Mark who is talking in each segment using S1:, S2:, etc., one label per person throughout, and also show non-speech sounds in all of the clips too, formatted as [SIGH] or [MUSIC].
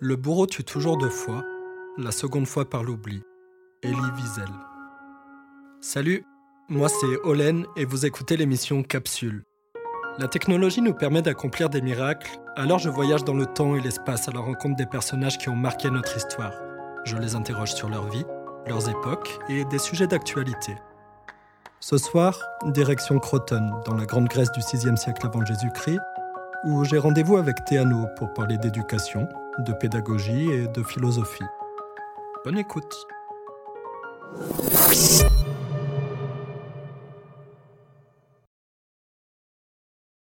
S1: Le bourreau tue toujours deux fois, la seconde fois par l'oubli. Elie Wiesel. Salut, moi c'est Olen et vous écoutez l'émission Capsule. La technologie nous permet d'accomplir des miracles, alors je voyage dans le temps et l'espace à la rencontre des personnages qui ont marqué notre histoire. Je les interroge sur leur vie, leurs époques et des sujets d'actualité. Ce soir, direction Croton, dans la Grande Grèce du 6e siècle avant Jésus-Christ, où j'ai rendez-vous avec Théano pour parler d'éducation, de pédagogie et de philosophie. Bonne écoute.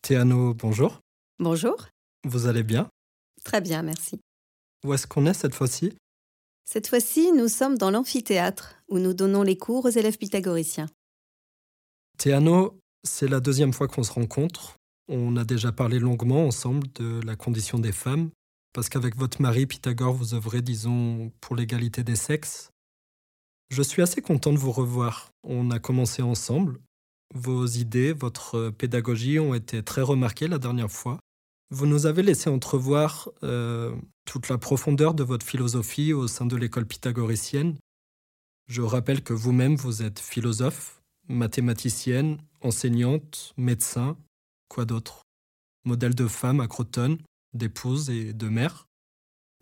S1: Théano, bonjour.
S2: Bonjour.
S1: Vous allez bien?
S2: Très bien, merci.
S1: Où est-ce qu'on est cette fois-ci?
S2: Cette fois-ci, nous sommes dans l'amphithéâtre, où nous donnons les cours aux élèves pythagoriciens.
S1: Théano, c'est la deuxième fois qu'on se rencontre. On a déjà parlé longuement ensemble de la condition des femmes, parce qu'avec votre mari Pythagore, vous œuvrez, disons, pour l'égalité des sexes. Je suis assez content de vous revoir. On a commencé ensemble. Vos idées, votre pédagogie ont été très remarquées la dernière fois. Vous nous avez laissé entrevoir euh, toute la profondeur de votre philosophie au sein de l'école pythagoricienne. Je rappelle que vous-même, vous êtes philosophe, mathématicienne, enseignante, médecin, quoi d'autre? Modèle de femme à Croton, d'épouse et de mère?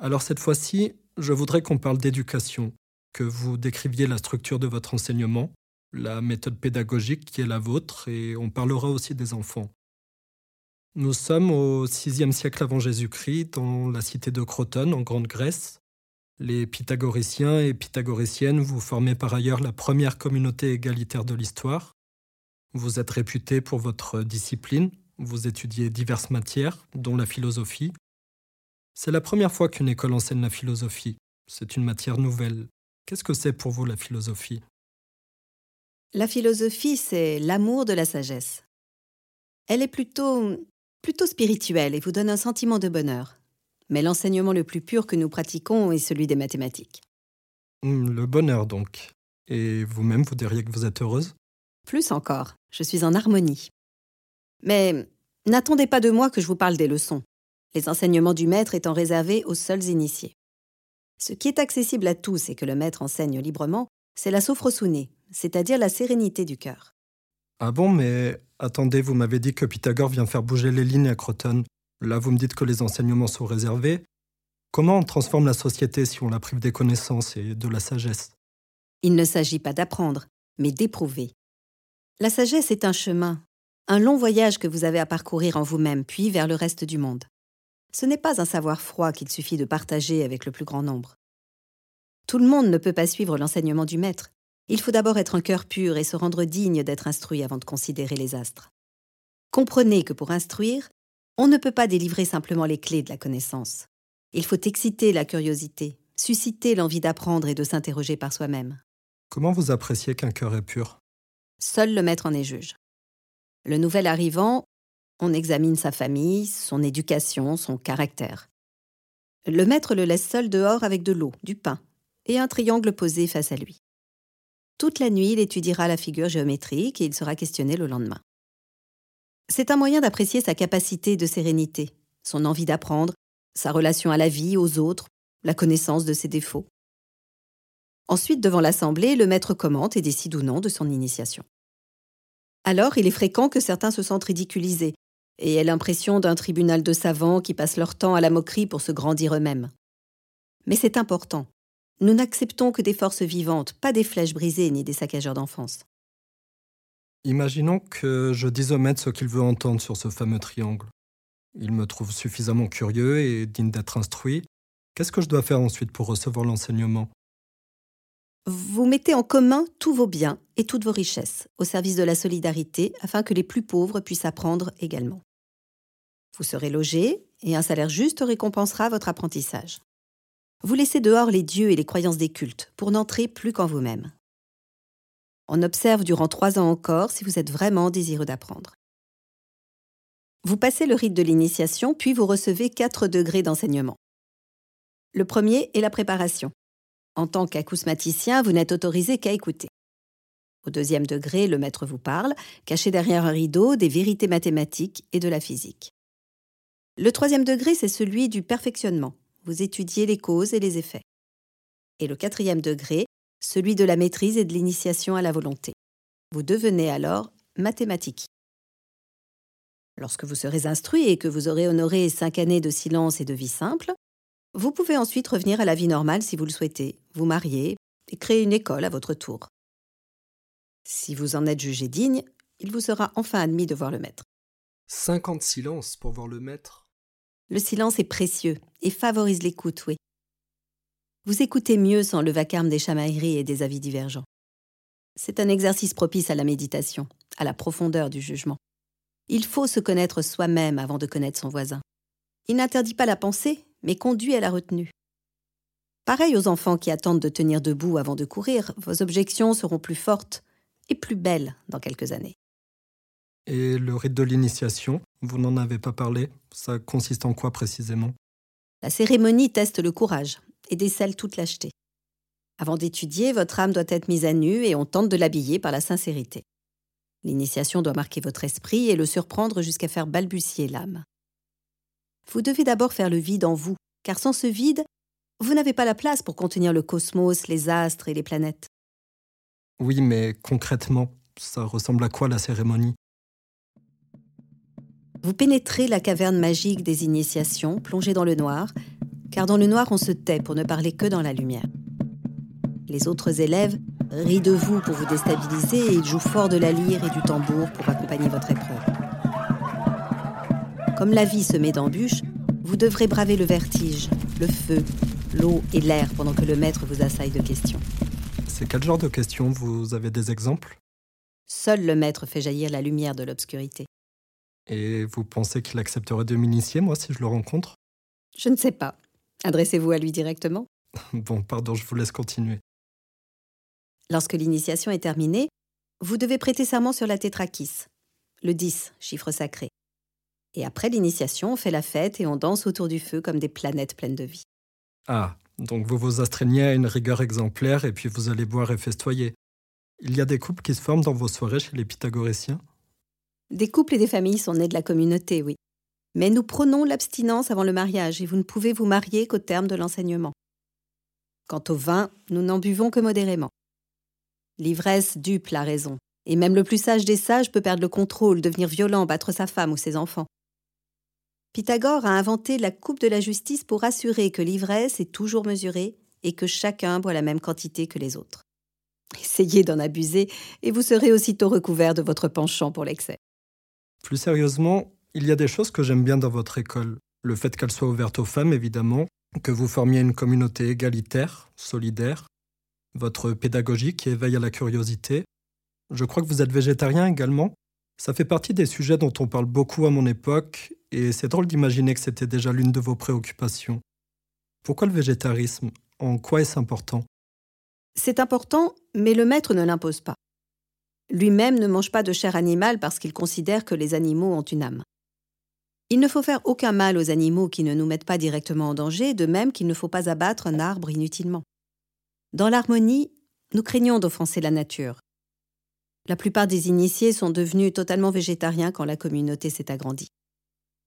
S1: Alors cette fois-ci, je voudrais qu'on parle d'éducation, que vous décriviez la structure de votre enseignement, la méthode pédagogique qui est la vôtre, et on parlera aussi des enfants. Nous sommes au VIe siècle avant Jésus-Christ, dans la cité de Croton, en Grande Grèce. Les pythagoriciens et pythagoriciennes, vous formez par ailleurs la première communauté égalitaire de l'histoire. Vous êtes réputé pour votre discipline, vous étudiez diverses matières, dont la philosophie. C'est la première fois qu'une école enseigne la philosophie. C'est une matière nouvelle. Qu'est-ce que c'est pour vous la philosophie?
S2: La philosophie, c'est l'amour de la sagesse. Elle est plutôt plutôt spirituelle et vous donne un sentiment de bonheur. Mais l'enseignement le plus pur que nous pratiquons est celui des mathématiques.
S1: Hmm, Le bonheur donc. Et vous-même, vous diriez que vous êtes heureuse?
S2: Plus encore, je suis en harmonie. Mais n'attendez pas de moi que je vous parle des leçons, les enseignements du maître étant réservés aux seuls initiés. Ce qui est accessible à tous et que le maître enseigne librement, c'est la sophrosune, c'est-à-dire la sérénité du cœur.
S1: Ah bon, mais attendez, vous m'avez dit que Pythagore vient faire bouger les lignes à Croton. Là, vous me dites que les enseignements sont réservés. Comment on transforme la société si on la prive des connaissances et de la sagesse?
S2: Il ne s'agit pas d'apprendre, mais d'éprouver. La sagesse est un chemin, un long voyage que vous avez à parcourir en vous-même, puis vers le reste du monde. Ce n'est pas un savoir froid qu'il suffit de partager avec le plus grand nombre. Tout le monde ne peut pas suivre l'enseignement du maître. Il faut d'abord être un cœur pur et se rendre digne d'être instruit avant de considérer les astres. Comprenez que pour instruire, on ne peut pas délivrer simplement les clés de la connaissance. Il faut exciter la curiosité, susciter l'envie d'apprendre et de s'interroger par soi-même.
S1: Comment vous appréciez qu'un cœur est pur?
S2: Seul le maître en est juge. Le nouvel arrivant, on examine sa famille, son éducation, son caractère. Le maître le laisse seul dehors avec de l'eau, du pain et un triangle posé face à lui. Toute la nuit, il étudiera la figure géométrique et il sera questionné le lendemain. C'est un moyen d'apprécier sa capacité de sérénité, son envie d'apprendre, sa relation à la vie, aux autres, la connaissance de ses défauts. Ensuite, devant l'Assemblée, le maître commente et décide ou non de son initiation. Alors, il est fréquent que certains se sentent ridiculisés et aient l'impression d'un tribunal de savants qui passent leur temps à la moquerie pour se grandir eux-mêmes. Mais c'est important. Nous n'acceptons que des forces vivantes, pas des flèches brisées ni des saccageurs d'enfance.
S1: Imaginons que je dise au maître ce qu'il veut entendre sur ce fameux triangle. Il me trouve suffisamment curieux et digne d'être instruit. Qu'est-ce que je dois faire ensuite pour recevoir l'enseignement?
S2: Vous mettez en commun tous vos biens et toutes vos richesses au service de la solidarité afin que les plus pauvres puissent apprendre également. Vous serez logé et un salaire juste récompensera votre apprentissage. Vous laissez dehors les dieux et les croyances des cultes pour n'entrer plus qu'en vous-même. On observe durant trois ans encore si vous êtes vraiment désireux d'apprendre. Vous passez le rite de l'initiation, puis vous recevez quatre degrés d'enseignement. Le premier est la préparation. En tant qu'acousmaticien, vous n'êtes autorisé qu'à écouter. Au deuxième degré, le maître vous parle, caché derrière un rideau, des vérités mathématiques et de la physique. Le troisième degré, c'est celui du perfectionnement. vous étudiez les causes et les effets. Et le quatrième degré, celui de la maîtrise et de l'initiation à la volonté. Vous devenez alors mathématique. Lorsque vous serez instruit et que vous aurez honoré cinq années de silence et de vie simple, vous pouvez ensuite revenir à la vie normale si vous le souhaitez, vous marier et créer une école à votre tour. Si vous en êtes jugé digne, il vous sera enfin admis de voir le maître.
S1: Cinq ans de silence pour voir le maître
S2: Le silence est précieux et favorise l'écoute, oui. Vous écoutez mieux sans le vacarme des chamailleries et des avis divergents. C'est un exercice propice à la méditation, à la profondeur du jugement. Il faut se connaître soi-même avant de connaître son voisin. Il n'interdit pas la pensée, mais conduit à la retenue. Pareil aux enfants qui attendent de tenir debout avant de courir, vos objections seront plus fortes et plus belles dans quelques années.
S1: Et le rite de l'initiation, vous n'en avez pas parlé Ça consiste en quoi précisément?
S2: La cérémonie teste le courage et décèle toute lâcheté. Avant d'étudier, votre âme doit être mise à nu et on tente de l'habiller par la sincérité. L'initiation doit marquer votre esprit et le surprendre jusqu'à faire balbutier l'âme. Vous devez d'abord faire le vide en vous, car sans ce vide, vous n'avez pas la place pour contenir le cosmos, les astres et les planètes.
S1: Oui, mais concrètement, ça ressemble à quoi la cérémonie?
S2: Vous pénétrez la caverne magique des initiations, plongée dans le noir, car dans le noir on se tait pour ne parler que dans la lumière. Les autres élèves rient de vous pour vous déstabiliser et ils jouent fort de la lyre et du tambour pour accompagner votre épreuve. Comme la vie se met d'embûches, vous devrez braver le vertige, le feu, l'eau et l'air pendant que le maître vous assaille de questions.
S1: C'est quel genre de questions? Vous avez des exemples?
S2: Seul le maître fait jaillir la lumière de l'obscurité.
S1: Et vous pensez qu'il accepterait de m'initier, moi, si je le rencontre?
S2: Je ne sais pas. Adressez-vous à lui directement. [LAUGHS]
S1: Bon, pardon, je vous laisse continuer.
S2: Lorsque l'initiation est terminée, vous devez prêter serment sur la tétrakis, le 10, chiffre sacré. Et après l'initiation, on fait la fête et on danse autour du feu comme des planètes pleines de vie.
S1: Ah, donc vous vous astreignez à une rigueur exemplaire et puis vous allez boire et festoyer. Il y a des couples qui se forment dans vos soirées chez les pythagoréciens
S2: Des couples et des familles sont nés de la communauté, oui. Mais nous prenons l'abstinence avant le mariage et vous ne pouvez vous marier qu'au terme de l'enseignement. Quant au vin, nous n'en buvons que modérément. L'ivresse dupe la raison, et même le plus sage des sages peut perdre le contrôle, devenir violent, battre sa femme ou ses enfants. Pythagore a inventé la coupe de la justice pour assurer que l'ivresse est toujours mesurée et que chacun boit la même quantité que les autres. Essayez d'en abuser et vous serez aussitôt recouvert de votre penchant pour l'excès.
S1: Plus sérieusement, il y a des choses que j'aime bien dans votre école. Le fait qu'elle soit ouverte aux femmes, évidemment, que vous formiez une communauté égalitaire, solidaire, votre pédagogie qui éveille à la curiosité. Je crois que vous êtes végétarien également. Ça fait partie des sujets dont on parle beaucoup à mon époque, et c'est drôle d'imaginer que c'était déjà l'une de vos préoccupations. Pourquoi le végétarisme? En quoi est-ce important?
S2: C'est important, mais le maître ne l'impose pas. Lui-même ne mange pas de chair animale parce qu'il considère que les animaux ont une âme. Il ne faut faire aucun mal aux animaux qui ne nous mettent pas directement en danger, de même qu'il ne faut pas abattre un arbre inutilement. Dans l'harmonie, nous craignons d'offenser la nature. La plupart des initiés sont devenus totalement végétariens quand la communauté s'est agrandie.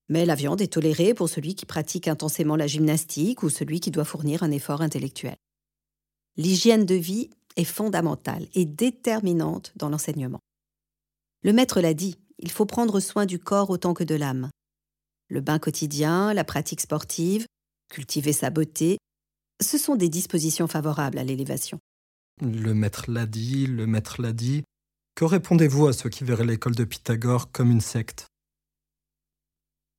S2: Mais la viande est tolérée pour celui qui pratique intensément la gymnastique ou celui qui doit fournir un effort intellectuel. L'hygiène de vie est fondamentale et déterminante dans l'enseignement. Le maître l'a dit, il faut prendre soin du corps autant que de l'âme. Le bain quotidien, la pratique sportive, cultiver sa beauté, ce sont des dispositions favorables à l'élévation.
S1: Le maître l'a dit, le maître l'a dit. Que répondez-vous à ceux qui verraient l'école de Pythagore comme une secte?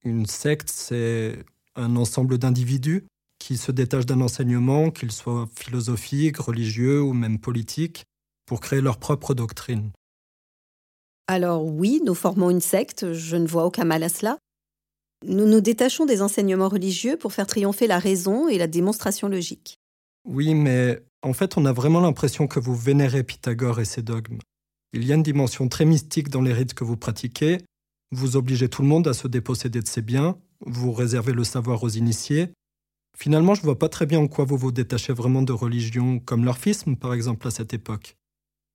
S1: Une secte, c'est un ensemble d'individus qui se détachent d'un enseignement, qu'il soit philosophique, religieux ou même politique, pour créer leur propre doctrine.
S2: Alors oui, nous formons une secte, je ne vois aucun mal à cela. Nous nous détachons des enseignements religieux pour faire triompher la raison et la démonstration logique.
S1: Oui, mais en fait, on a vraiment l'impression que vous vénérez Pythagore et ses dogmes. Il y a une dimension très mystique dans les rites que vous pratiquez. Vous obligez tout le monde à se déposséder de ses biens, vous réservez le savoir aux initiés. Finalement, je ne vois pas très bien en quoi vous vous détachez vraiment de religions comme l'orphisme, par exemple, à cette époque.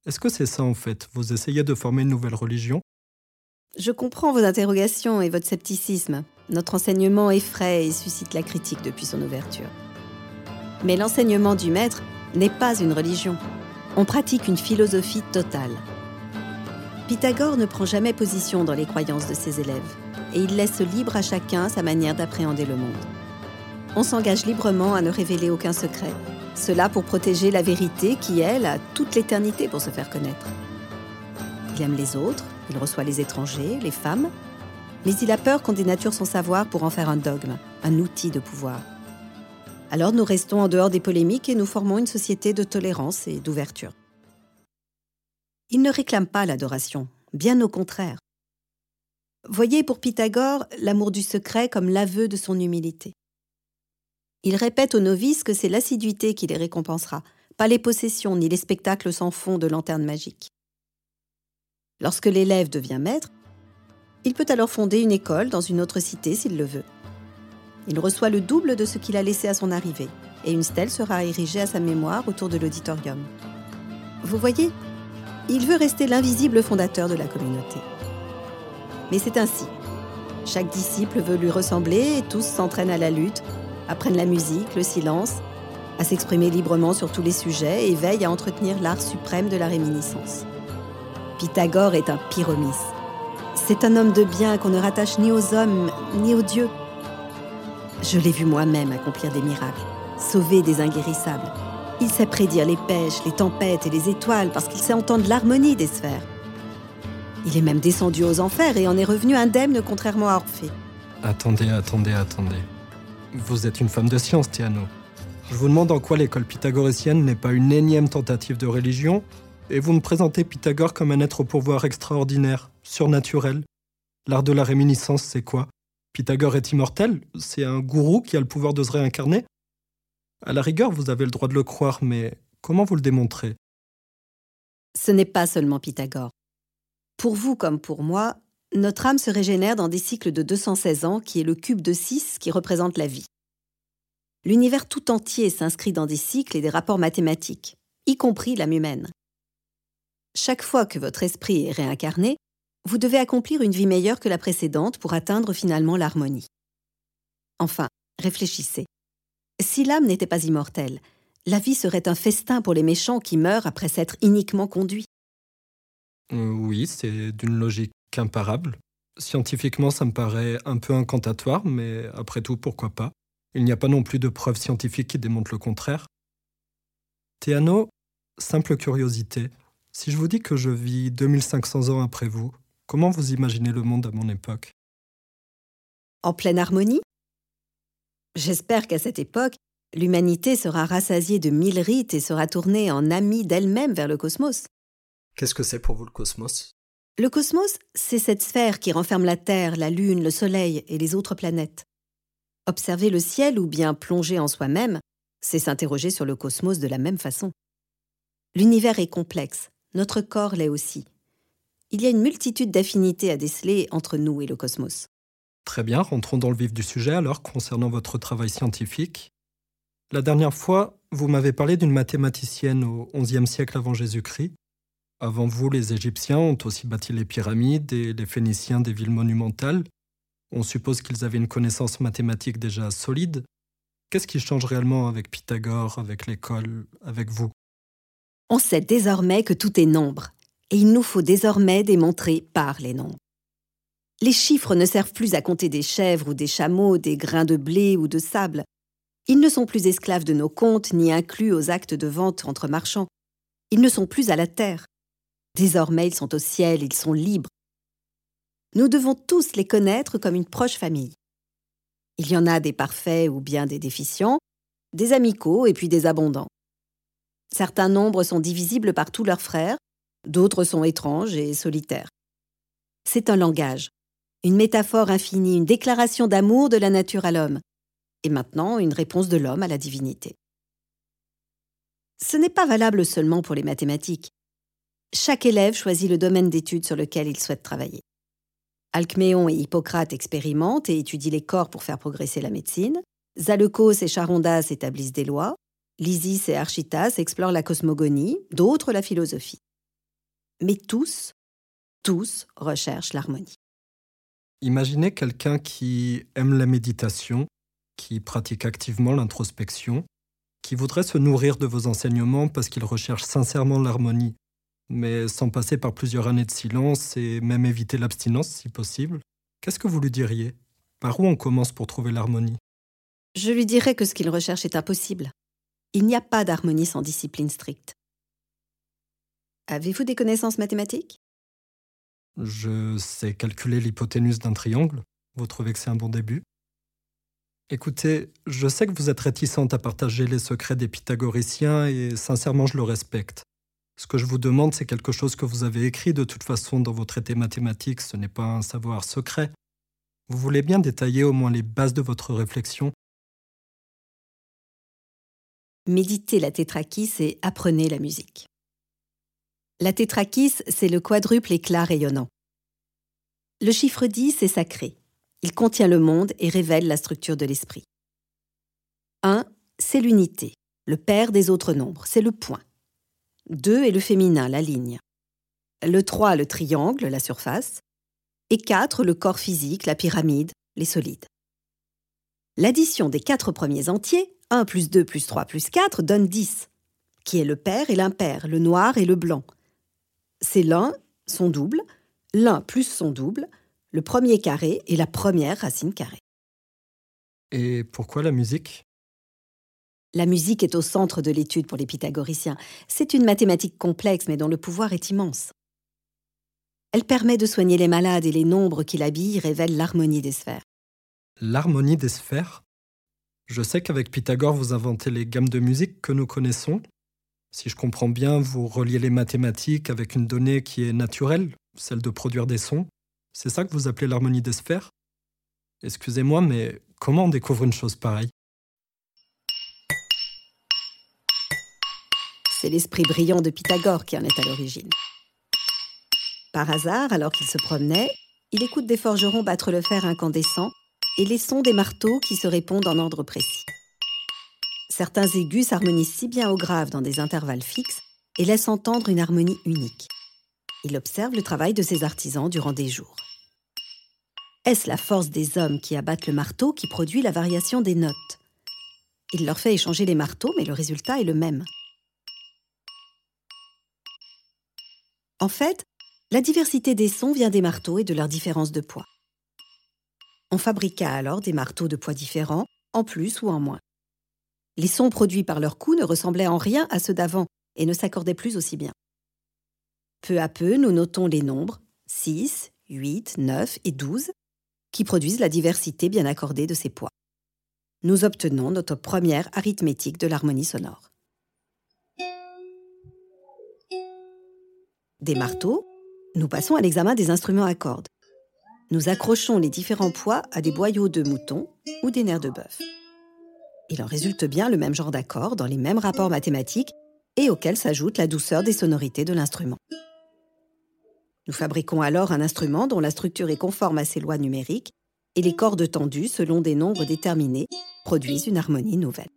S1: Est-ce que c'est ça en fait? Vous essayez de former une nouvelle religion?
S2: Je comprends vos interrogations et votre scepticisme. Notre enseignement effraie et suscite la critique depuis son ouverture. Mais l'enseignement du maître n'est pas une religion. On pratique une philosophie totale. Pythagore ne prend jamais position dans les croyances de ses élèves et il laisse libre à chacun sa manière d'appréhender le monde. On s'engage librement à ne révéler aucun secret, cela pour protéger la vérité qui, elle, a toute l'éternité pour se faire connaître. Il aime les autres, il reçoit les étrangers, les femmes, mais il a peur qu'on dénature son savoir pour en faire un dogme, un outil de pouvoir. Alors nous restons en dehors des polémiques et nous formons une société de tolérance et d'ouverture. Il ne réclame pas l'adoration, bien au contraire. Voyez pour Pythagore l'amour du secret comme l'aveu de son humilité. Il répète aux novices que c'est l'assiduité qui les récompensera, pas les possessions ni les spectacles sans fond de lanterne magique. Lorsque l'élève devient maître, il peut alors fonder une école dans une autre cité s'il le veut. Il reçoit le double de ce qu'il a laissé à son arrivée, et une stèle sera érigée à sa mémoire autour de l'auditorium. Vous voyez, il veut rester l'invisible fondateur de la communauté. Mais c'est ainsi. Chaque disciple veut lui ressembler et tous s'entraînent à la lutte, apprennent la musique, le silence, à s'exprimer librement sur tous les sujets et veillent à entretenir l'art suprême de la réminiscence. Pythagore est un pyromis. C'est un homme de bien qu'on ne rattache ni aux hommes ni aux dieux. Je l'ai vu moi-même accomplir des miracles, sauver des inguérissables. Il sait prédire les pêches, les tempêtes et les étoiles parce qu'il sait entendre l'harmonie des sphères. Il est même descendu aux enfers et en est revenu indemne contrairement à Orphée.
S1: Attendez, attendez, attendez. Vous êtes une femme de science, Théano. Je vous demande en quoi l'école pythagoricienne n'est pas une énième tentative de religion, et vous me présentez Pythagore comme un être au pourvoir extraordinaire, surnaturel. L'art de la réminiscence, c'est quoi? Pythagore est immortel? C'est un gourou qui a le pouvoir de se réincarner? À la rigueur, vous avez le droit de le croire, mais comment vous le démontrez?
S2: Ce n'est pas seulement Pythagore. Pour vous comme pour moi, notre âme se régénère dans des cycles de 216 ans qui est le cube de 6 qui représente la vie. L'univers tout entier s'inscrit dans des cycles et des rapports mathématiques, y compris l'âme humaine. Chaque fois que votre esprit est réincarné, vous devez accomplir une vie meilleure que la précédente pour atteindre finalement l'harmonie. Enfin, réfléchissez. Si l'âme n'était pas immortelle, la vie serait un festin pour les méchants qui meurent après s'être iniquement conduits.
S1: Euh, oui, c'est d'une logique imparable. Scientifiquement, ça me paraît un peu incantatoire, mais après tout, pourquoi pas? Il n'y a pas non plus de preuves scientifiques qui démontrent le contraire. Théano, simple curiosité, si je vous dis que je vis 2500 ans après vous, comment vous imaginez le monde à mon époque?
S2: En pleine harmonie? J'espère qu'à cette époque, l'humanité sera rassasiée de mille rites et sera tournée en amie d'elle-même vers le cosmos.
S1: Qu'est-ce que c'est pour vous le cosmos?
S2: Le cosmos, c'est cette sphère qui renferme la Terre, la Lune, le Soleil et les autres planètes. Observer le ciel ou bien plonger en soi-même, c'est s'interroger sur le cosmos de la même façon. L'univers est complexe, notre corps l'est aussi. Il y a une multitude d'affinités à déceler entre nous et le cosmos.
S1: Très bien, rentrons dans le vif du sujet alors concernant votre travail scientifique. La dernière fois, vous m'avez parlé d'une mathématicienne au XIe siècle avant Jésus-Christ avant vous, les Égyptiens ont aussi bâti les pyramides et les Phéniciens des villes monumentales. On suppose qu'ils avaient une connaissance mathématique déjà solide. Qu'est-ce qui change réellement avec Pythagore, avec l'école, avec vous?
S2: On sait désormais que tout est nombre, et il nous faut désormais démontrer par les nombres. Les chiffres ne servent plus à compter des chèvres ou des chameaux, des grains de blé ou de sable. Ils ne sont plus esclaves de nos comptes ni inclus aux actes de vente entre marchands. Ils ne sont plus à la terre. Désormais, ils sont au ciel, ils sont libres. Nous devons tous les connaître comme une proche famille. Il y en a des parfaits ou bien des déficients, des amicaux et puis des abondants. Certains nombres sont divisibles par tous leurs frères, d'autres sont étranges et solitaires. C'est un langage, une métaphore infinie, une déclaration d'amour de la nature à l'homme, et maintenant une réponse de l'homme à la divinité. Ce n'est pas valable seulement pour les mathématiques chaque élève choisit le domaine d'études sur lequel il souhaite travailler. Alcméon et Hippocrate expérimentent et étudient les corps pour faire progresser la médecine. Zaleukos et Charondas établissent des lois. Lysis et Architas explorent la cosmogonie, d'autres la philosophie. Mais tous, tous recherchent l'harmonie.
S1: Imaginez quelqu'un qui aime la méditation, qui pratique activement l'introspection, qui voudraient se nourrir de vos enseignements parce qu'ils recherchent sincèrement l'harmonie, mais sans passer par plusieurs années de silence et même éviter l'abstinence si possible, qu'est-ce que vous lui diriez? Par où on commence pour trouver l'harmonie?
S2: Je lui dirais que ce qu'il recherche est impossible. Il n'y a pas d'harmonie sans discipline stricte. Avez-vous des connaissances mathématiques?
S1: Je sais calculer l'hypoténuse d'un triangle. Vous trouvez que c'est un bon début Écoutez, je sais que vous êtes réticente à partager les secrets des pythagoriciens et sincèrement je le respecte. Ce que je vous demande, c'est quelque chose que vous avez écrit de toute façon dans vos traités mathématiques, ce n'est pas un savoir secret. Vous voulez bien détailler au moins les bases de votre réflexion?
S2: Méditez la tétrakis et apprenez la musique. La tétrakis, c'est le quadruple éclat rayonnant. Le chiffre 10 est sacré. Il contient le monde et révèle la structure de l'esprit. 1, c'est l'unité, le père des autres nombres, c'est le point. 2 est le féminin, la ligne. Le 3, le triangle, la surface. Et 4, le corps physique, la pyramide, les solides. L'addition des quatre premiers entiers, 1 plus 2 plus 3 plus 4, donne 10, qui est le père et l'impair, le noir et le blanc. C'est l'un, son double, l'un plus son double, le premier carré est la première racine carrée.
S1: Et pourquoi la musique?
S2: La musique est au centre de l'étude pour les pythagoriciens. C'est une mathématique complexe mais dont le pouvoir est immense. Elle permet de soigner les malades et les nombres qui l'habillent révèlent l'harmonie des sphères.
S1: L'harmonie des sphères? Je sais qu'avec Pythagore, vous inventez les gammes de musique que nous connaissons. Si je comprends bien, vous reliez les mathématiques avec une donnée qui est naturelle, celle de produire des sons. C'est ça que vous appelez l'harmonie des sphères? Excusez-moi, mais comment on découvre une chose pareille?
S2: C'est l'esprit brillant de Pythagore qui en est à l'origine. Par hasard, alors qu'il se promenait, il écoute des forgerons battre le fer incandescent et les sons des marteaux qui se répondent en ordre précis. Certains aigus s'harmonisent si bien au grave dans des intervalles fixes et laissent entendre une harmonie unique. Il observe le travail de ces artisans durant des jours. Est-ce la force des hommes qui abattent le marteau qui produit la variation des notes? Il leur fait échanger les marteaux, mais le résultat est le même. En fait, la diversité des sons vient des marteaux et de leur différence de poids. On fabriqua alors des marteaux de poids différents, en plus ou en moins. Les sons produits par leur coup ne ressemblaient en rien à ceux d'avant et ne s'accordaient plus aussi bien. Peu à peu, nous notons les nombres 6, 8, 9 et 12 qui produisent la diversité bien accordée de ces poids. Nous obtenons notre première arithmétique de l'harmonie sonore. Des marteaux, nous passons à l'examen des instruments à cordes. Nous accrochons les différents poids à des boyaux de mouton ou des nerfs de bœuf. Il en résulte bien le même genre d'accords dans les mêmes rapports mathématiques et auxquels s'ajoute la douceur des sonorités de l'instrument. Nous fabriquons alors un instrument dont la structure est conforme à ces lois numériques et les cordes tendues, selon des nombres déterminés, produisent une harmonie nouvelle.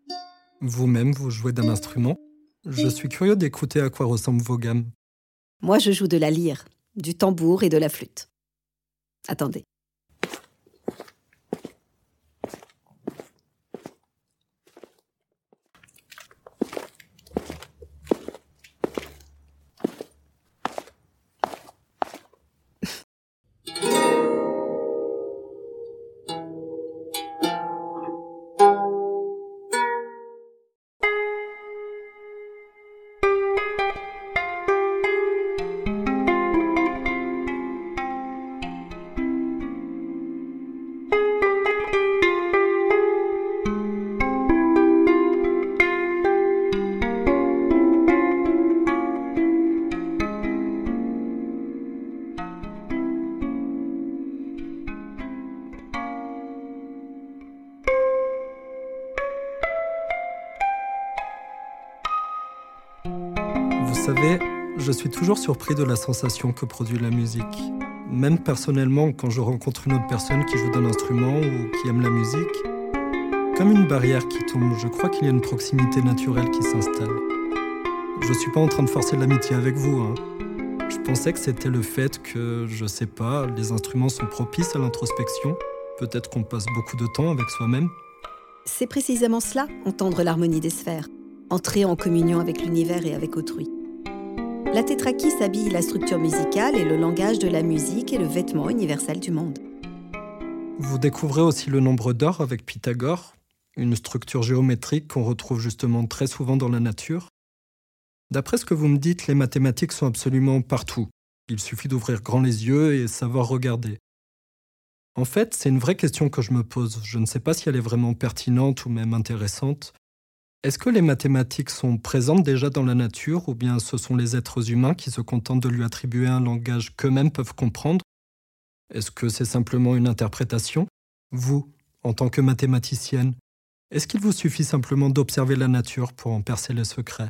S1: Vous-même, vous jouez d'un instrument? Je suis curieux d'écouter à quoi ressemblent vos gammes.
S2: Moi, je joue de la lyre, du tambour et de la flûte. Attendez.
S1: Savez, je suis toujours surpris de la sensation que produit la musique. Même personnellement, quand je rencontre une autre personne qui joue d'un instrument ou qui aime la musique, comme une barrière qui tombe, je crois qu'il y a une proximité naturelle qui s'installe. Je suis pas en train de forcer l'amitié avec vous. Hein. Je pensais que c'était le fait que, je sais pas, les instruments sont propices à l'introspection. Peut-être qu'on passe beaucoup de temps avec soi-même.
S2: C'est précisément cela, entendre l'harmonie des sphères. entrer en communion avec l'univers et avec autrui. La tétrachie s'habille la structure musicale et le langage de la musique et le vêtement universel du monde.
S1: Vous découvrez aussi le nombre d'or avec Pythagore, une structure géométrique qu'on retrouve justement très souvent dans la nature. D'après ce que vous me dites, les mathématiques sont absolument partout. Il suffit d'ouvrir grand les yeux et savoir regarder. En fait, c'est une vraie question que je me pose. Je ne sais pas si elle est vraiment pertinente ou même intéressante. Est-ce que les mathématiques sont présentes déjà dans la nature ou bien ce sont les êtres humains qui se contentent de lui attribuer un langage qu'eux-mêmes peuvent comprendre? Est-ce que c'est simplement une interprétation? Vous, en tant que mathématicienne, est-ce qu'il vous suffit simplement d'observer la nature pour en percer les secrets?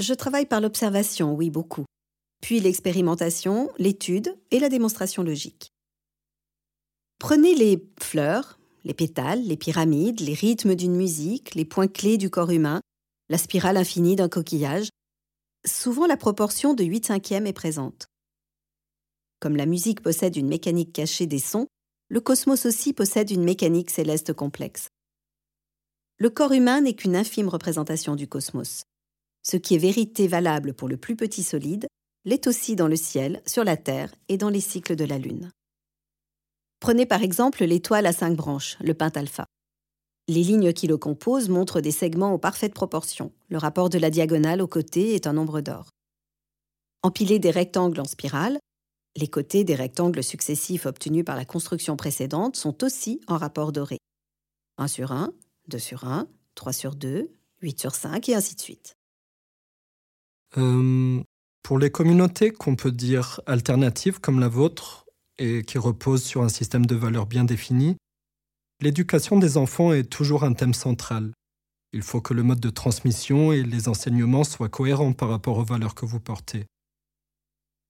S2: Je travaille par l'observation, oui, beaucoup. Puis l'expérimentation, l'étude et la démonstration logique. Prenez les fleurs, les pétales, les pyramides, les rythmes d'une musique, les points clés du corps humain, la spirale infinie d'un coquillage. Souvent la proportion de 8 cinquièmes est présente. Comme la musique possède une mécanique cachée des sons, le cosmos aussi possède une mécanique céleste complexe. Le corps humain n'est qu'une infime représentation du cosmos. Ce qui est vérité valable pour le plus petit solide l'est aussi dans le ciel, sur la Terre et dans les cycles de la Lune. Prenez par exemple l'étoile à cinq branches, le pentalpha. Les lignes qui le composent montrent des segments aux parfaites proportions. Le rapport de la diagonale aux côtés est un nombre d'or. Empilez des rectangles en spirale, les côtés des rectangles successifs obtenus par la construction précédente sont aussi en rapport doré. 1 sur 1, 2 sur 1, 3 sur 2, 8 sur 5 et ainsi de suite.
S1: Euh, pour les communautés qu'on peut dire alternatives comme la vôtre et qui reposent sur un système de valeurs bien défini, l'éducation des enfants est toujours un thème central. Il faut que le mode de transmission et les enseignements soient cohérents par rapport aux valeurs que vous portez.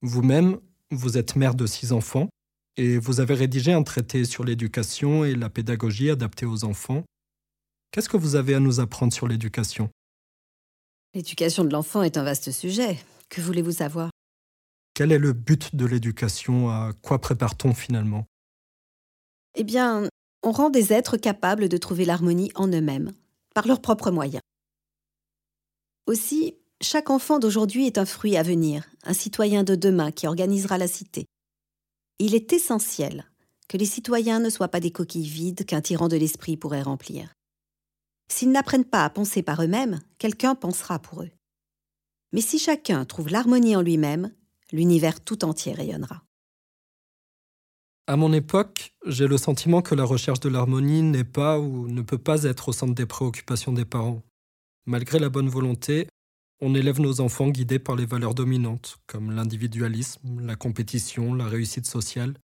S1: Vous-même, vous êtes mère de six enfants et vous avez rédigé un traité sur l'éducation et la pédagogie adaptée aux enfants Qu'est-ce que vous avez à nous apprendre sur l'éducation?
S2: L'éducation de l'enfant est un vaste sujet. Que voulez-vous savoir?
S1: Quel est le but de l'éducation? À quoi prépare-t-on finalement?
S2: Eh bien, on rend des êtres capables de trouver l'harmonie en eux-mêmes, par leurs propres moyens. Aussi, chaque enfant d'aujourd'hui est un fruit à venir, un citoyen de demain qui organisera la cité. Il est essentiel que les citoyens ne soient pas des coquilles vides qu'un tyran de l'esprit pourrait remplir. S'ils n'apprennent pas à penser par eux-mêmes, quelqu'un pensera pour eux. Mais si chacun trouve l'harmonie en lui-même, l'univers tout entier rayonnera.
S1: À mon époque, j'ai le sentiment que la recherche de l'harmonie n'est pas ou ne peut pas être au centre des préoccupations des parents. Malgré la bonne volonté, on élève nos enfants guidés par les valeurs dominantes, comme l'individualisme, la compétition, la réussite sociale.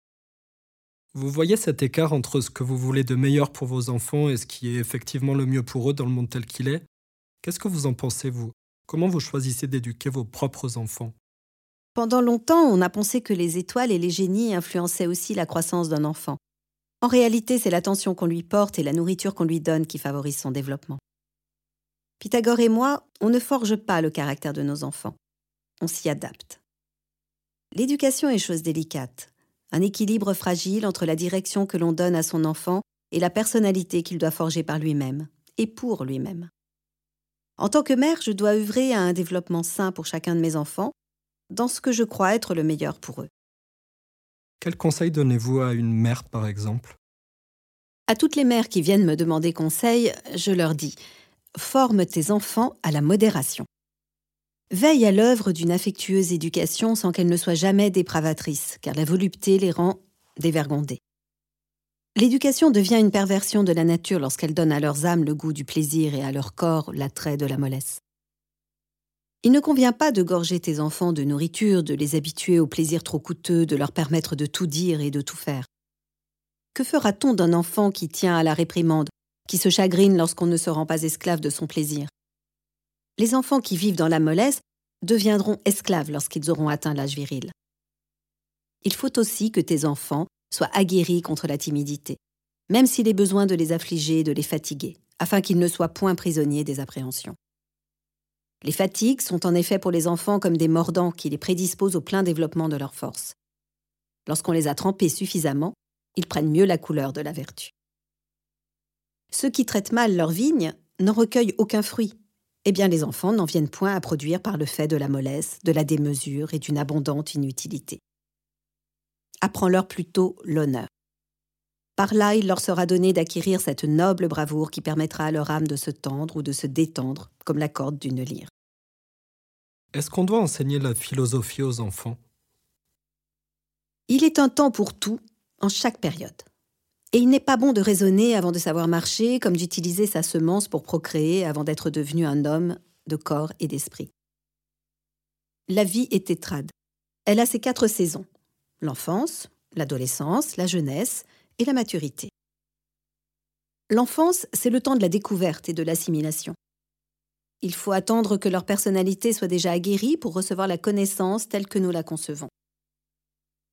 S1: Vous voyez cet écart entre ce que vous voulez de meilleur pour vos enfants et ce qui est effectivement le mieux pour eux dans le monde tel qu'il est Qu'est-ce que vous en pensez, vous? Comment vous choisissez d'éduquer vos propres enfants?
S2: Pendant longtemps, on a pensé que les étoiles et les génies influençaient aussi la croissance d'un enfant. En réalité, c'est l'attention qu'on lui porte et la nourriture qu'on lui donne qui favorisent son développement. Pythagore et moi, on ne forge pas le caractère de nos enfants. On s'y adapte. L'éducation est chose délicate un équilibre fragile entre la direction que l'on donne à son enfant et la personnalité qu'il doit forger par lui-même, et pour lui-même. En tant que mère, je dois œuvrer à un développement sain pour chacun de mes enfants, dans ce que je crois être le meilleur pour eux.
S1: Quel conseil donnez-vous à une mère, par exemple?
S2: À toutes les mères qui viennent me demander conseil, je leur dis Forme tes enfants à la modération veille à l'œuvre d'une affectueuse éducation sans qu'elle ne soit jamais dépravatrice, car la volupté les rend dévergondés. L'éducation devient une perversion de la nature lorsqu'elle donne à leurs âmes le goût du plaisir et à leur corps l'attrait de la mollesse. Il ne convient pas de gorger tes enfants de nourriture, de les habituer au plaisir trop coûteux, de leur permettre de tout dire et de tout faire. Que fera-t-on d'un enfant qui tient à la réprimande, qui se chagrine lorsqu'on ne se rend pas esclave de son plaisir? Les enfants qui vivent dans la mollesse deviendront esclaves lorsqu'ils auront atteint l'âge viril. Il faut aussi que tes enfants soient aguerris contre la timidité, même s'il est besoin de les affliger et de les fatiguer, afin qu'ils ne soient point prisonniers des appréhensions. Les fatigues sont en effet pour les enfants comme des mordants qui les prédisposent au plein développement de leur force. Lorsqu'on les a trempés suffisamment, ils prennent mieux la couleur de la vertu. Ceux qui traitent mal leur vigne n'en recueillent aucun fruit, eh bien les enfants n'en viennent point à produire par le fait de la mollesse, de la démesure et d'une abondante inutilité. Apprends-leur plutôt l'honneur. Par là, il leur sera donné d'acquérir cette noble bravoure qui permettra à leur âme de se tendre ou de se détendre comme la corde d'une lyre.
S1: Est-ce qu'on doit enseigner la philosophie aux enfants?
S2: Il est un temps pour tout, en chaque période. Et il n'est pas bon de raisonner avant de savoir marcher, comme d'utiliser sa semence pour procréer avant d'être devenu un homme de corps et d'esprit. La vie est tétrade. Elle a ses quatre saisons l'enfance, l'adolescence, la jeunesse la maturité. L'enfance, c'est le temps de la découverte et de l'assimilation. Il faut attendre que leur personnalité soit déjà aguerrie pour recevoir la connaissance telle que nous la concevons.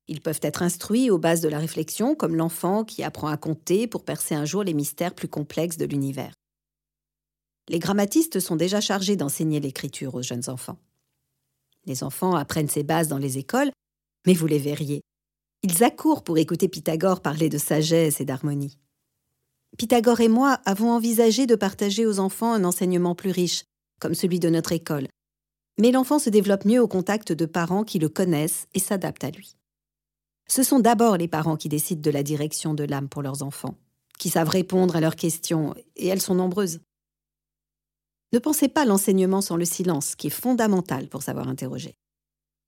S2: Ils peuvent être instruits aux bases de la réflexion, comme l'enfant qui apprend à compter pour percer un jour les mystères plus complexes de l'univers. Les grammatistes sont déjà chargés d'enseigner l'écriture aux jeunes enfants. Les enfants apprennent ces bases dans les écoles, mais vous les verriez. Ils accourent pour écouter Pythagore parler de sagesse et d'harmonie. Pythagore et moi avons envisagé de partager aux enfants un enseignement plus riche, comme celui de notre école. Mais l'enfant se développe mieux au contact de parents qui le connaissent et s'adaptent à lui. Ce sont d'abord les parents qui décident de la direction de l'âme pour leurs enfants, qui savent répondre à leurs questions, et elles sont nombreuses. Ne pensez pas l'enseignement sans le silence, qui est fondamental pour savoir interroger.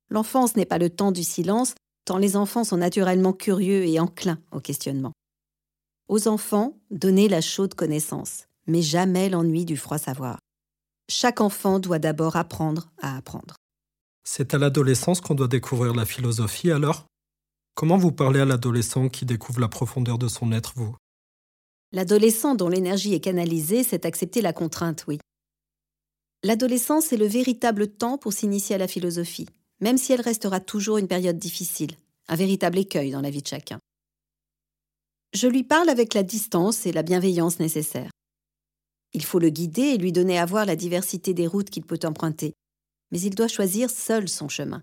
S2: L'enfance n'est pas le temps du silence, tant les enfants sont naturellement curieux et enclins au questionnement. Aux enfants, donnez la chaude connaissance, mais jamais l'ennui du froid savoir. Chaque enfant doit d'abord apprendre à apprendre.
S1: C'est à l'adolescence qu'on doit découvrir la philosophie alors? Comment vous parlez à l'adolescent qui découvre la profondeur de son être, vous?
S2: L'adolescent dont l'énergie est canalisée sait accepter la contrainte, oui. L'adolescence est le véritable temps pour s'initier à la philosophie, même si elle restera toujours une période difficile, un véritable écueil dans la vie de chacun. Je lui parle avec la distance et la bienveillance nécessaires. Il faut le guider et lui donner à voir la diversité des routes qu'il peut emprunter, mais il doit choisir seul son chemin.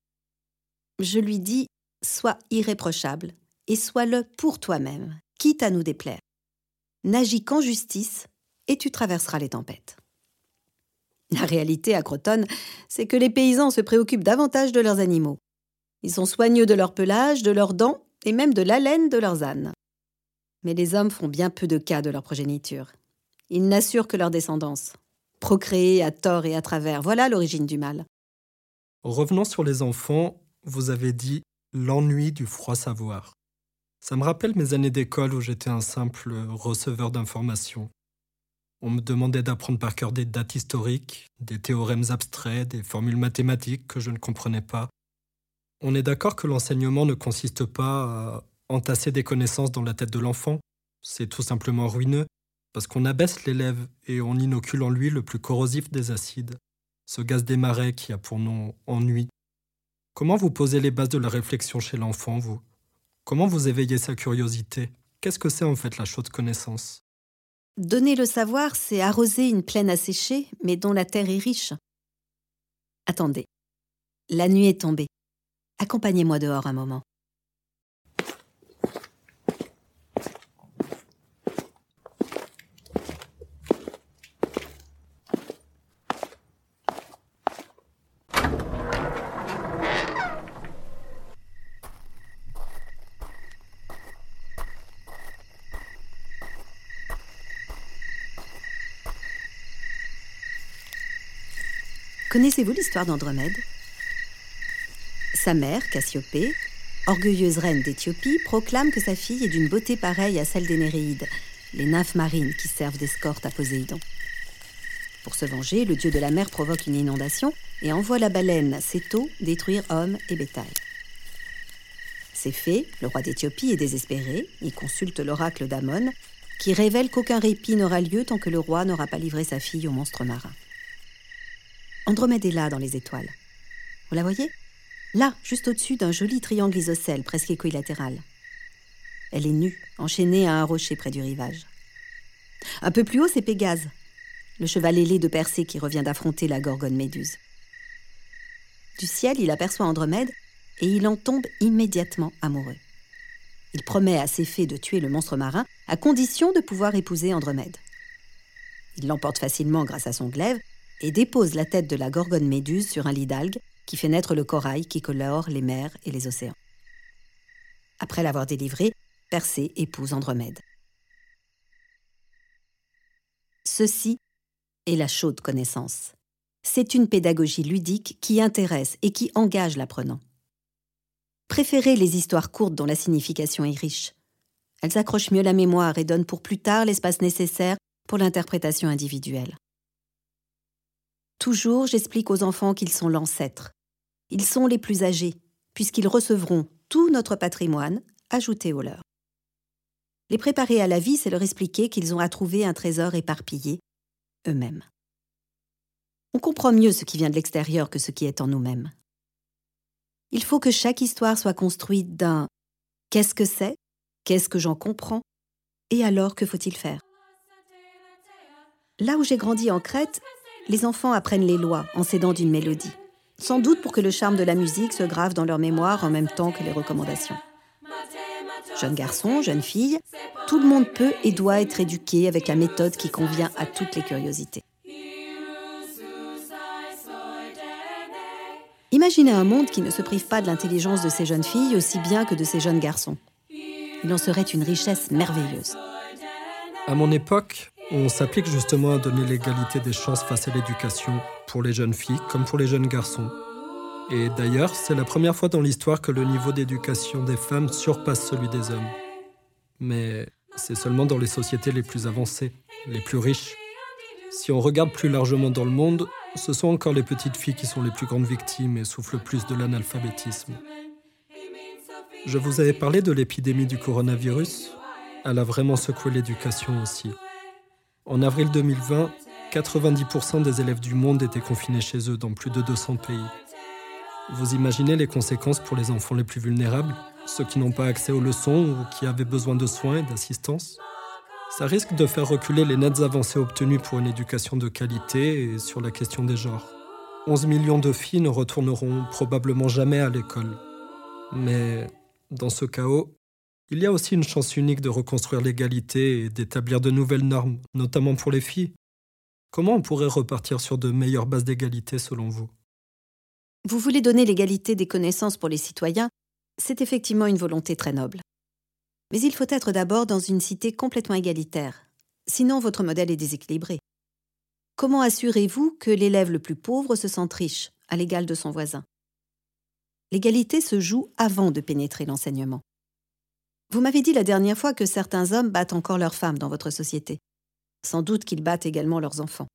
S2: Je lui dis Sois irréprochable et sois-le pour toi-même, quitte à nous déplaire. N'agis qu'en justice et tu traverseras les tempêtes. La réalité à Crotonne, c'est que les paysans se préoccupent davantage de leurs animaux. Ils sont soigneux de leur pelage, de leurs dents et même de l'haleine de leurs ânes. Mais les hommes font bien peu de cas de leur progéniture. Ils n'assurent que leur descendance. Procréer à tort et à travers, voilà l'origine du mal.
S1: Revenons sur les enfants, vous avez dit l'ennui du froid savoir. Ça me rappelle mes années d'école où j'étais un simple receveur d'informations. On me demandait d'apprendre par cœur des dates historiques, des théorèmes abstraits, des formules mathématiques que je ne comprenais pas. On est d'accord que l'enseignement ne consiste pas à entasser des connaissances dans la tête de l'enfant. C'est tout simplement ruineux parce qu'on abaisse l'élève et on inocule en lui le plus corrosif des acides, ce gaz des marais qui a pour nom ennui. Comment vous posez les bases de la réflexion chez l'enfant, vous? Comment vous éveillez sa curiosité? Qu'est-ce que c'est en fait la chaude connaissance?
S2: Donner le savoir, c'est arroser une plaine asséchée, mais dont la terre est riche. Attendez. La nuit est tombée. Accompagnez-moi dehors un moment. Connaissez-vous l'histoire d'Andromède? Sa mère, Cassiopée, orgueilleuse reine d'Éthiopie, proclame que sa fille est d'une beauté pareille à celle des Néréides, les nymphes marines qui servent d'escorte à Poséidon. Pour se venger, le dieu de la mer provoque une inondation et envoie la baleine, Céto, détruire hommes et bétail. C'est fait, le roi d'Éthiopie est désespéré, il consulte l'oracle d'Amon, qui révèle qu'aucun répit n'aura lieu tant que le roi n'aura pas livré sa fille au monstre marin. Andromède est là dans les étoiles. Vous la voyez? Là, juste au-dessus d'un joli triangle isocèle presque équilatéral. Elle est nue, enchaînée à un rocher près du rivage. Un peu plus haut, c'est Pégase, le cheval ailé de Persée qui revient d'affronter la gorgone Méduse. Du ciel, il aperçoit Andromède et il en tombe immédiatement amoureux. Il promet à ses fées de tuer le monstre marin à condition de pouvoir épouser Andromède. Il l'emporte facilement grâce à son glaive et dépose la tête de la gorgone méduse sur un lit d'algues qui fait naître le corail qui colore les mers et les océans. Après l'avoir délivré, Persée épouse Andromède. Ceci est la chaude connaissance. C'est une pédagogie ludique qui intéresse et qui engage l'apprenant. Préférez les histoires courtes dont la signification est riche. Elles accrochent mieux la mémoire et donnent pour plus tard l'espace nécessaire pour l'interprétation individuelle. Toujours, j'explique aux enfants qu'ils sont l'ancêtre. Ils sont les plus âgés, puisqu'ils recevront tout notre patrimoine ajouté au leur. Les préparer à la vie, c'est leur expliquer qu'ils ont à trouver un trésor éparpillé eux-mêmes. On comprend mieux ce qui vient de l'extérieur que ce qui est en nous-mêmes. Il faut que chaque histoire soit construite d'un qu'est-ce que c'est, qu'est-ce que j'en comprends, et alors que faut-il faire? Là où j'ai grandi en Crète, les enfants apprennent les lois en s'aidant d'une mélodie, sans doute pour que le charme de la musique se grave dans leur mémoire en même temps que les recommandations. Jeune garçon, jeune fille, tout le monde peut et doit être éduqué avec la méthode qui convient à toutes les curiosités. Imaginez un monde qui ne se prive pas de l'intelligence de ces jeunes filles aussi bien que de ces jeunes garçons. Il en serait une richesse merveilleuse.
S1: À mon époque, on s'applique justement à donner l'égalité des chances face à l'éducation pour les jeunes filles comme pour les jeunes garçons. Et d'ailleurs, c'est la première fois dans l'histoire que le niveau d'éducation des femmes surpasse celui des hommes. Mais c'est seulement dans les sociétés les plus avancées, les plus riches. Si on regarde plus largement dans le monde, ce sont encore les petites filles qui sont les plus grandes victimes et souffrent le plus de l'analphabétisme. Je vous avais parlé de l'épidémie du coronavirus. Elle a vraiment secoué l'éducation aussi. En avril 2020, 90% des élèves du monde étaient confinés chez eux dans plus de 200 pays. Vous imaginez les conséquences pour les enfants les plus vulnérables, ceux qui n'ont pas accès aux leçons ou qui avaient besoin de soins et d'assistance? Ça risque de faire reculer les nettes avancées obtenues pour une éducation de qualité et sur la question des genres. 11 millions de filles ne retourneront probablement jamais à l'école. Mais dans ce chaos, il y a aussi une chance unique de reconstruire l'égalité et d'établir de nouvelles normes, notamment pour les filles. Comment on pourrait repartir sur de meilleures bases d'égalité selon vous?
S2: Vous voulez donner l'égalité des connaissances pour les citoyens, c'est effectivement une volonté très noble. Mais il faut être d'abord dans une cité complètement égalitaire, sinon votre modèle est déséquilibré. Comment assurez-vous que l'élève le plus pauvre se sente riche, à l'égal de son voisin? L'égalité se joue avant de pénétrer l'enseignement. Vous m'avez dit la dernière fois que certains hommes battent encore leurs femmes dans votre société. Sans doute qu'ils battent également leurs enfants.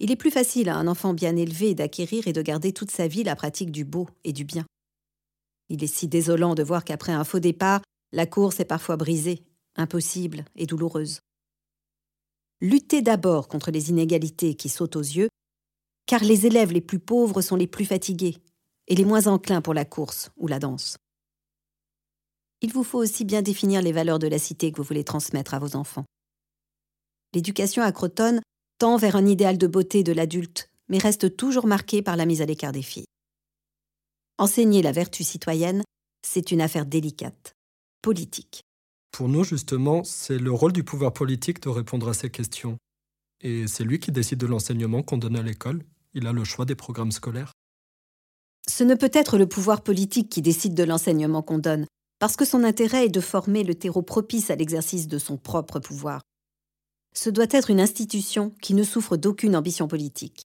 S2: Il est plus facile à un enfant bien élevé d'acquérir et de garder toute sa vie la pratique du beau et du bien. Il est si désolant de voir qu'après un faux départ, la course est parfois brisée, impossible et douloureuse. Luttez d'abord contre les inégalités qui sautent aux yeux, car les élèves les plus pauvres sont les plus fatigués et les moins enclins pour la course ou la danse. Il vous faut aussi bien définir les valeurs de la cité que vous voulez transmettre à vos enfants. L'éducation à Croton tend vers un idéal de beauté de l'adulte, mais reste toujours marqué par la mise à l'écart des filles. Enseigner la vertu citoyenne, c'est une affaire délicate, politique.
S1: Pour nous, justement, c'est le rôle du pouvoir politique de répondre à ces questions. Et c'est lui qui décide de l'enseignement qu'on donne à l'école. Il a le choix des programmes scolaires.
S2: Ce ne peut être le pouvoir politique qui décide de l'enseignement qu'on donne, parce que son intérêt est de former le terreau propice à l'exercice de son propre pouvoir ce doit être une institution qui ne souffre d'aucune ambition politique.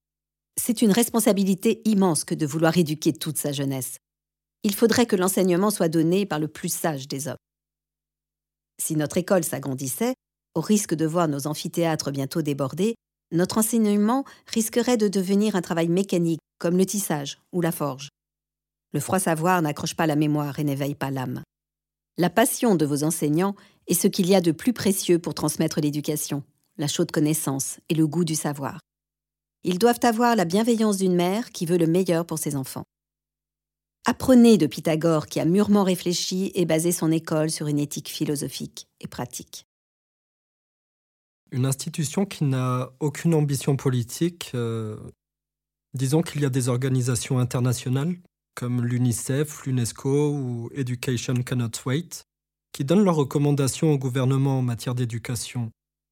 S2: C'est une responsabilité immense que de vouloir éduquer toute sa jeunesse. Il faudrait que l'enseignement soit donné par le plus sage des hommes. Si notre école s'agrandissait, au risque de voir nos amphithéâtres bientôt débordés, notre enseignement risquerait de devenir un travail mécanique comme le tissage ou la forge. Le froid savoir n'accroche pas la mémoire et n'éveille pas l'âme. La passion de vos enseignants est ce qu'il y a de plus précieux pour transmettre l'éducation la chaude connaissance et le goût du savoir. Ils doivent avoir la bienveillance d'une mère qui veut le meilleur pour ses enfants. Apprenez de Pythagore qui a mûrement réfléchi et basé son école sur une éthique philosophique et pratique.
S1: Une institution qui n'a aucune ambition politique, euh, disons qu'il y a des organisations internationales comme l'UNICEF, l'UNESCO ou Education Cannot Wait, qui donnent leurs recommandations au gouvernement en matière d'éducation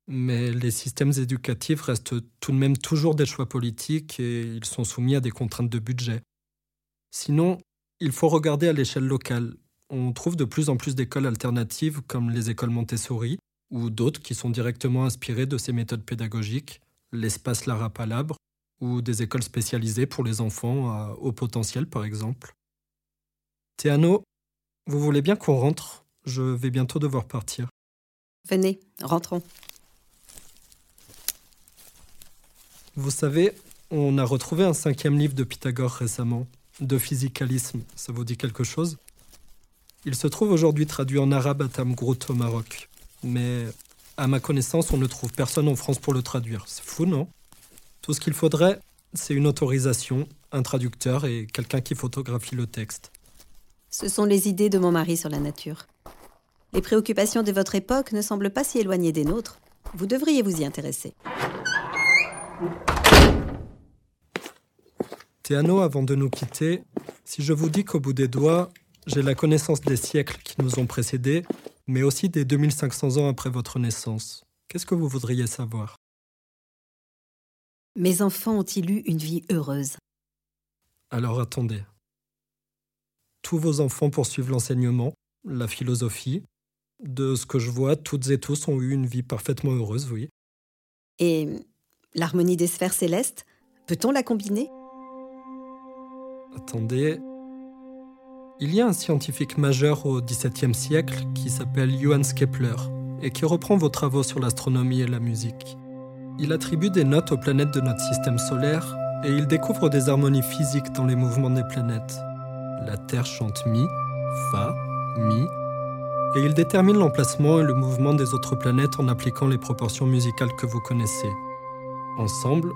S1: Mais les systèmes éducatifs restent tout de même toujours des choix politiques et ils sont soumis à des contraintes de budget. Sinon, il faut regarder à l'échelle locale. On trouve de plus en plus d'écoles alternatives comme les écoles Montessori ou d'autres qui sont directement inspirées de ces méthodes pédagogiques, l'espace Lara Palabre ou des écoles spécialisées pour les enfants à haut potentiel par exemple. Théano, vous voulez bien qu'on rentre? Je vais bientôt devoir partir.
S2: Venez, rentrons.
S1: Vous savez, on a retrouvé un cinquième livre de Pythagore récemment, de physicalisme. Ça vous dit quelque chose? Il se trouve aujourd'hui traduit en arabe à Tamgrout au Maroc. Mais à ma connaissance, on ne trouve personne en France pour le traduire. C'est fou, non? Tout ce qu'il faudrait, c'est une autorisation, un traducteur et quelqu'un qui photographie le texte.
S2: Ce sont les idées de mon mari sur la nature. Les préoccupations de votre époque ne semblent pas si éloignées des nôtres. Vous devriez vous y intéresser.
S1: Théano, avant de nous quitter, si je vous dis qu'au bout des doigts, j'ai la connaissance des siècles qui nous ont précédés, mais aussi des 2500 ans après votre naissance, qu'est-ce que vous voudriez savoir?
S2: Mes enfants ont-ils eu une vie heureuse?
S1: Alors attendez. Tous vos enfants poursuivent l'enseignement, la philosophie, de ce que je vois, toutes et tous ont eu une vie parfaitement heureuse, oui.
S2: Et l'harmonie des sphères célestes, peut-on la combiner?
S1: Attendez. Il y a un scientifique majeur au XVIIe siècle qui s'appelle Johannes Kepler et qui reprend vos travaux sur l'astronomie et la musique. Il attribue des notes aux planètes de notre système solaire et il découvre des harmonies physiques dans les mouvements des planètes. La Terre chante Mi, Fa, Mi, et il détermine l'emplacement et le mouvement des autres planètes en appliquant les proportions musicales que vous connaissez. Ensemble,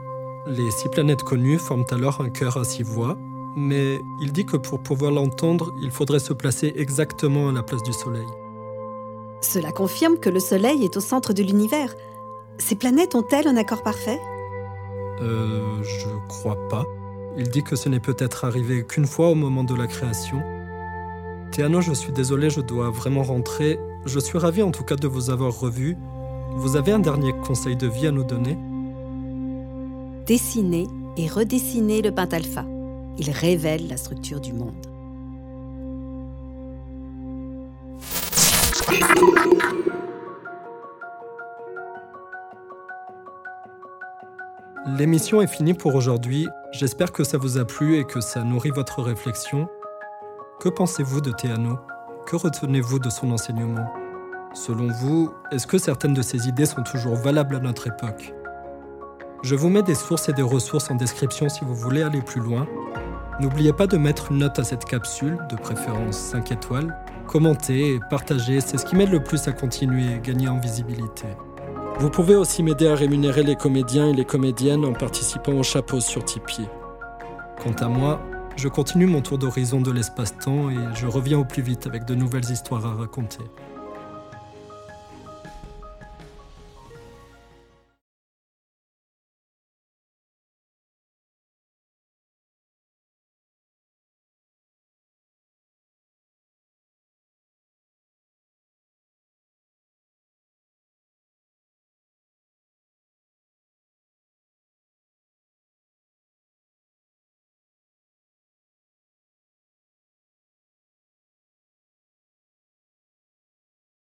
S1: les six planètes connues forment alors un chœur à six voix, mais il dit que pour pouvoir l'entendre, il faudrait se placer exactement à la place du Soleil.
S2: Cela confirme que le Soleil est au centre de l'univers. Ces planètes ont-elles un accord parfait?
S1: Euh, je crois pas. Il dit que ce n'est peut-être arrivé qu'une fois au moment de la création, Théano, je suis désolé, je dois vraiment rentrer. Je suis ravi en tout cas de vous avoir revu. Vous avez un dernier conseil de vie à nous donner?
S2: Dessiner et redessiner le pentalpha. Il révèle la structure du monde.
S1: L'émission est finie pour aujourd'hui. J'espère que ça vous a plu et que ça nourrit votre réflexion. Que pensez-vous de Théano? Que retenez-vous de son enseignement? Selon vous, est-ce que certaines de ses idées sont toujours valables à notre époque? Je vous mets des sources et des ressources en description si vous voulez aller plus loin. N'oubliez pas de mettre une note à cette capsule, de préférence 5 étoiles. Commentez et partagez, c'est ce qui m'aide le plus à continuer et gagner en visibilité. Vous pouvez aussi m'aider à rémunérer les comédiens et les comédiennes en participant au chapeau sur Tipeee. Quant à moi, je continue mon tour d'horizon de l'espace-temps et je reviens au plus vite avec de nouvelles histoires à raconter.